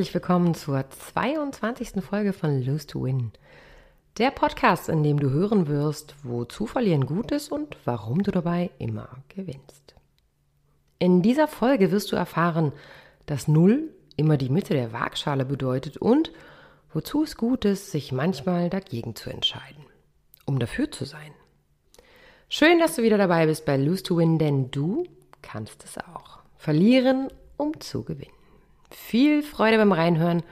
Herzlich willkommen zur 22. Folge von Lose to Win. Der Podcast, in dem du hören wirst, wozu Verlieren gut ist und warum du dabei immer gewinnst. In dieser Folge wirst du erfahren, dass Null immer die Mitte der Waagschale bedeutet und wozu es gut ist, sich manchmal dagegen zu entscheiden, um dafür zu sein. Schön, dass du wieder dabei bist bei Lose to Win, denn du kannst es auch. Verlieren, um zu gewinnen. Viel Freude beim Reinhören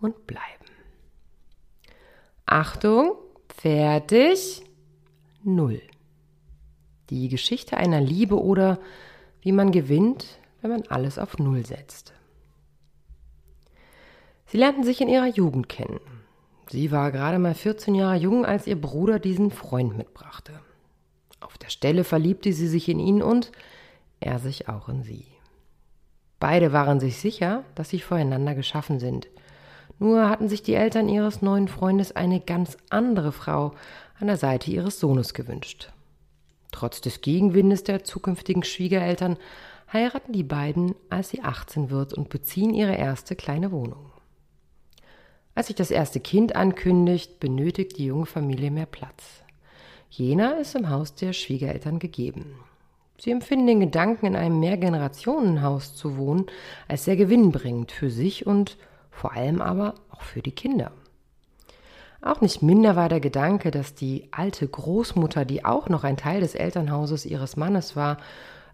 und bleiben. Achtung, fertig, null. Die Geschichte einer Liebe oder wie man gewinnt, wenn man alles auf Null setzt. Sie lernten sich in ihrer Jugend kennen. Sie war gerade mal 14 Jahre jung, als ihr Bruder diesen Freund mitbrachte. Auf der Stelle verliebte sie sich in ihn und er sich auch in sie. Beide waren sich sicher, dass sie voreinander geschaffen sind. Nur hatten sich die Eltern ihres neuen Freundes eine ganz andere Frau an der Seite ihres Sohnes gewünscht. Trotz des Gegenwindes der zukünftigen Schwiegereltern heiraten die beiden, als sie 18 wird und beziehen ihre erste kleine Wohnung. Als sich das erste Kind ankündigt, benötigt die junge Familie mehr Platz. Jener ist im Haus der Schwiegereltern gegeben. Sie empfinden den Gedanken, in einem Mehrgenerationenhaus zu wohnen, als sehr gewinnbringend für sich und vor allem aber auch für die Kinder. Auch nicht minder war der Gedanke, dass die alte Großmutter, die auch noch ein Teil des Elternhauses ihres Mannes war,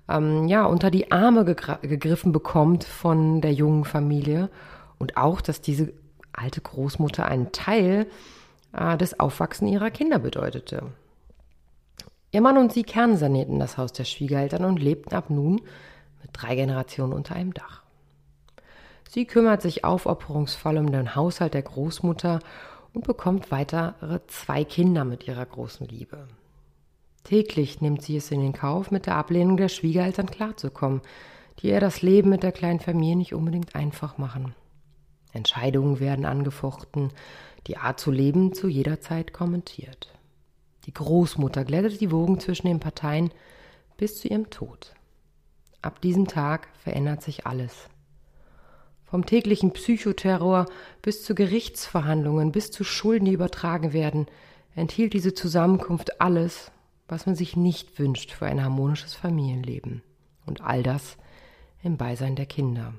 ähm, ja, unter die Arme gegriffen bekommt von der jungen Familie und auch, dass diese alte Großmutter einen Teil äh, des Aufwachsen ihrer Kinder bedeutete. Ihr Mann und sie kernsanierten das Haus der Schwiegereltern und lebten ab nun mit drei Generationen unter einem Dach. Sie kümmert sich aufopferungsvoll um den Haushalt der Großmutter und bekommt weitere zwei Kinder mit ihrer großen Liebe. Täglich nimmt sie es in den Kauf, mit der Ablehnung der Schwiegereltern klarzukommen, die ihr das Leben mit der kleinen Familie nicht unbedingt einfach machen. Entscheidungen werden angefochten, die Art zu leben zu jeder Zeit kommentiert. Die Großmutter glättete die Wogen zwischen den Parteien bis zu ihrem Tod. Ab diesem Tag verändert sich alles. Vom täglichen Psychoterror bis zu Gerichtsverhandlungen, bis zu Schulden, die übertragen werden, enthielt diese Zusammenkunft alles, was man sich nicht wünscht für ein harmonisches Familienleben. Und all das im Beisein der Kinder.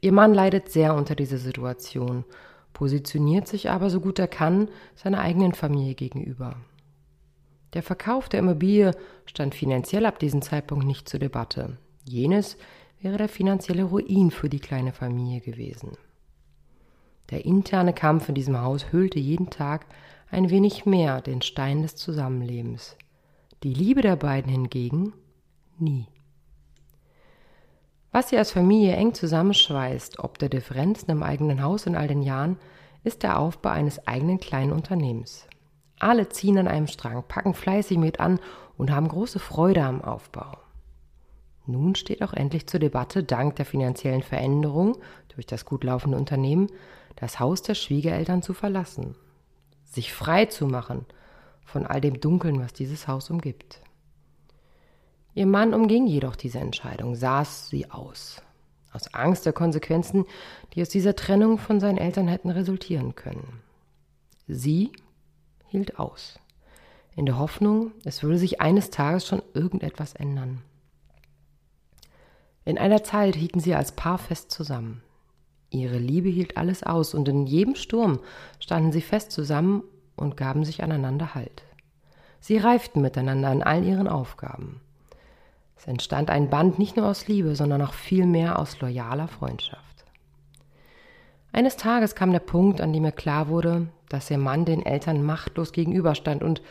Ihr Mann leidet sehr unter dieser Situation positioniert sich aber so gut er kann seiner eigenen Familie gegenüber. Der Verkauf der Immobilie stand finanziell ab diesem Zeitpunkt nicht zur Debatte. Jenes wäre der finanzielle Ruin für die kleine Familie gewesen. Der interne Kampf in diesem Haus hüllte jeden Tag ein wenig mehr den Stein des Zusammenlebens. Die Liebe der beiden hingegen nie. Was sie als Familie eng zusammenschweißt, ob der Differenzen im eigenen Haus in all den Jahren, ist der Aufbau eines eigenen kleinen Unternehmens. Alle ziehen an einem Strang, packen fleißig mit an und haben große Freude am Aufbau. Nun steht auch endlich zur Debatte, dank der finanziellen Veränderung durch das gut laufende Unternehmen, das Haus der Schwiegereltern zu verlassen, sich frei zu machen von all dem Dunkeln, was dieses Haus umgibt. Ihr Mann umging jedoch diese Entscheidung, saß sie aus, aus Angst der Konsequenzen, die aus dieser Trennung von seinen Eltern hätten resultieren können. Sie hielt aus, in der Hoffnung, es würde sich eines Tages schon irgendetwas ändern. In einer Zeit hielten sie als Paar fest zusammen. Ihre Liebe hielt alles aus, und in jedem Sturm standen sie fest zusammen und gaben sich aneinander Halt. Sie reiften miteinander in all ihren Aufgaben. Es entstand ein Band nicht nur aus Liebe, sondern auch viel mehr aus loyaler Freundschaft. Eines Tages kam der Punkt, an dem mir klar wurde, dass ihr Mann den Eltern machtlos gegenüberstand und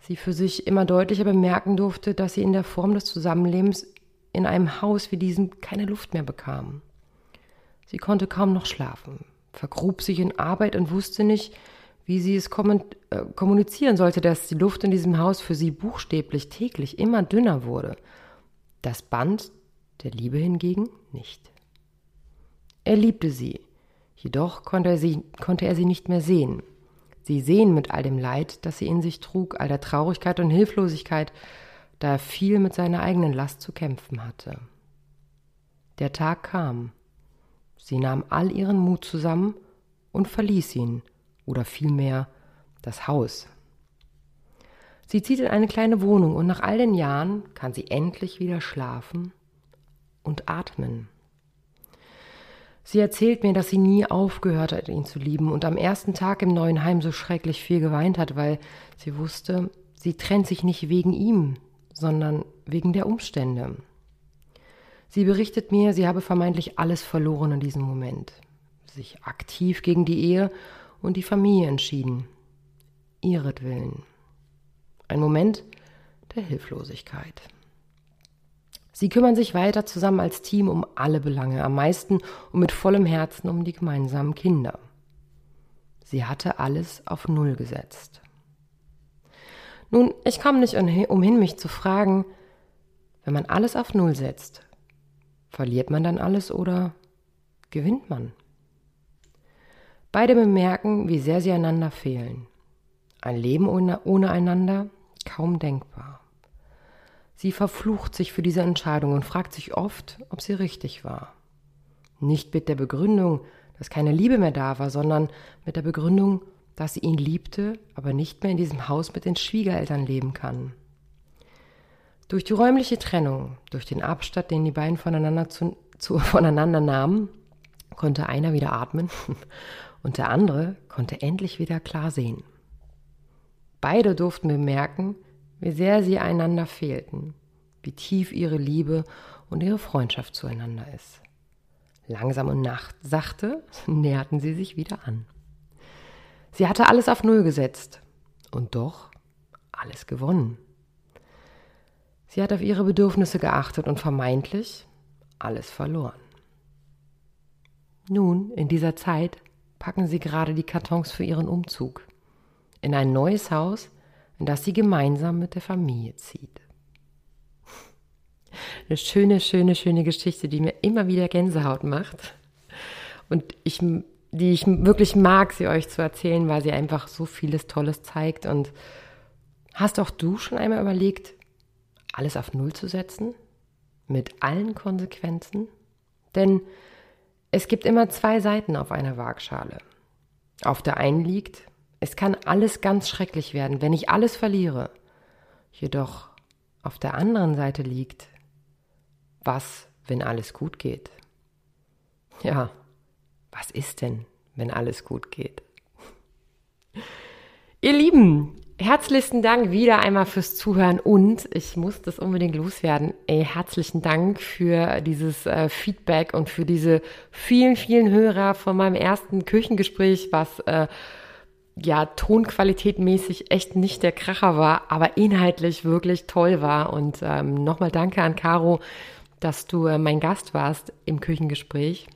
sie für sich immer deutlicher bemerken durfte, dass sie in der Form des Zusammenlebens in einem Haus wie diesem keine Luft mehr bekam. Sie konnte kaum noch schlafen, vergrub sich in Arbeit und wusste nicht, wie sie es äh, kommunizieren sollte, dass die Luft in diesem Haus für sie buchstäblich täglich immer dünner wurde das Band der Liebe hingegen nicht. Er liebte sie, jedoch konnte er sie, konnte er sie nicht mehr sehen. Sie sehen mit all dem Leid, das sie in sich trug, all der Traurigkeit und Hilflosigkeit, da er viel mit seiner eigenen Last zu kämpfen hatte. Der Tag kam, Sie nahm all ihren Mut zusammen und verließ ihn, oder vielmehr das Haus. Sie zieht in eine kleine Wohnung und nach all den Jahren kann sie endlich wieder schlafen und atmen. Sie erzählt mir, dass sie nie aufgehört hat, ihn zu lieben und am ersten Tag im neuen Heim so schrecklich viel geweint hat, weil sie wusste, sie trennt sich nicht wegen ihm, sondern wegen der Umstände. Sie berichtet mir, sie habe vermeintlich alles verloren in diesem Moment, sich aktiv gegen die Ehe und die Familie entschieden. Ihretwillen. Ein Moment der Hilflosigkeit. Sie kümmern sich weiter zusammen als Team um alle Belange, am meisten und mit vollem Herzen um die gemeinsamen Kinder. Sie hatte alles auf Null gesetzt. Nun, ich kam nicht umhin, mich zu fragen, wenn man alles auf Null setzt, verliert man dann alles oder gewinnt man? Beide bemerken, wie sehr sie einander fehlen. Ein Leben ohne, ohne einander kaum denkbar. Sie verflucht sich für diese Entscheidung und fragt sich oft, ob sie richtig war. Nicht mit der Begründung, dass keine Liebe mehr da war, sondern mit der Begründung, dass sie ihn liebte, aber nicht mehr in diesem Haus mit den Schwiegereltern leben kann. Durch die räumliche Trennung, durch den Abstand, den die beiden voneinander, zu, zu, voneinander nahmen, konnte einer wieder atmen und der andere konnte endlich wieder klar sehen. Beide durften bemerken, wie sehr sie einander fehlten, wie tief ihre Liebe und ihre Freundschaft zueinander ist. Langsam und nacht, sachte näherten sie sich wieder an. Sie hatte alles auf Null gesetzt und doch alles gewonnen. Sie hat auf ihre Bedürfnisse geachtet und vermeintlich alles verloren. Nun, in dieser Zeit, packen sie gerade die Kartons für ihren Umzug in ein neues Haus, in das sie gemeinsam mit der Familie zieht. Eine schöne, schöne, schöne Geschichte, die mir immer wieder Gänsehaut macht und ich, die ich wirklich mag, sie euch zu erzählen, weil sie einfach so vieles Tolles zeigt. Und hast auch du schon einmal überlegt, alles auf Null zu setzen? Mit allen Konsequenzen? Denn es gibt immer zwei Seiten auf einer Waagschale. Auf der einen liegt, es kann alles ganz schrecklich werden, wenn ich alles verliere. Jedoch auf der anderen Seite liegt, was, wenn alles gut geht? Ja, was ist denn, wenn alles gut geht? Ihr Lieben, herzlichen Dank wieder einmal fürs Zuhören und ich muss das unbedingt loswerden. Ey, herzlichen Dank für dieses äh, Feedback und für diese vielen, vielen Hörer von meinem ersten Küchengespräch, was äh, ja tonqualitätmäßig echt nicht der Kracher war, aber inhaltlich wirklich toll war. Und ähm, nochmal danke an Caro, dass du äh, mein Gast warst im Küchengespräch.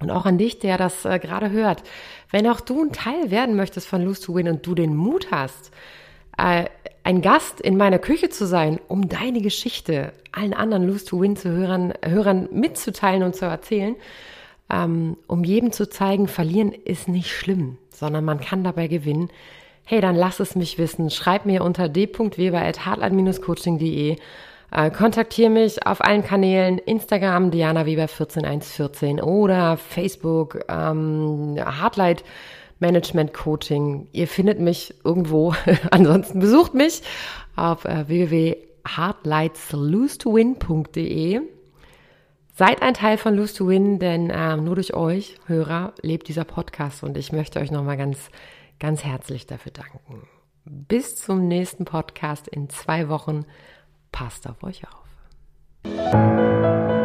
Und auch an dich, der das äh, gerade hört. Wenn auch du ein Teil werden möchtest von Lose to Win und du den Mut hast, äh, ein Gast in meiner Küche zu sein, um deine Geschichte allen anderen Lose to Win zu Hörern, Hörern mitzuteilen und zu erzählen, ähm, um jedem zu zeigen, verlieren ist nicht schlimm, sondern man kann dabei gewinnen. Hey, dann lass es mich wissen. Schreib mir unter d.weber.hartland-coaching.de. Äh, kontaktiere mich auf allen Kanälen, Instagram Diana Weber 14114 oder Facebook ähm, Hardlight Management Coaching. Ihr findet mich irgendwo. Ansonsten besucht mich auf äh, www.hardlightslose2win.de. Seid ein Teil von Lose to Win, denn ähm, nur durch euch, Hörer, lebt dieser Podcast und ich möchte euch nochmal ganz, ganz herzlich dafür danken. Bis zum nächsten Podcast in zwei Wochen. Passt auf euch auf.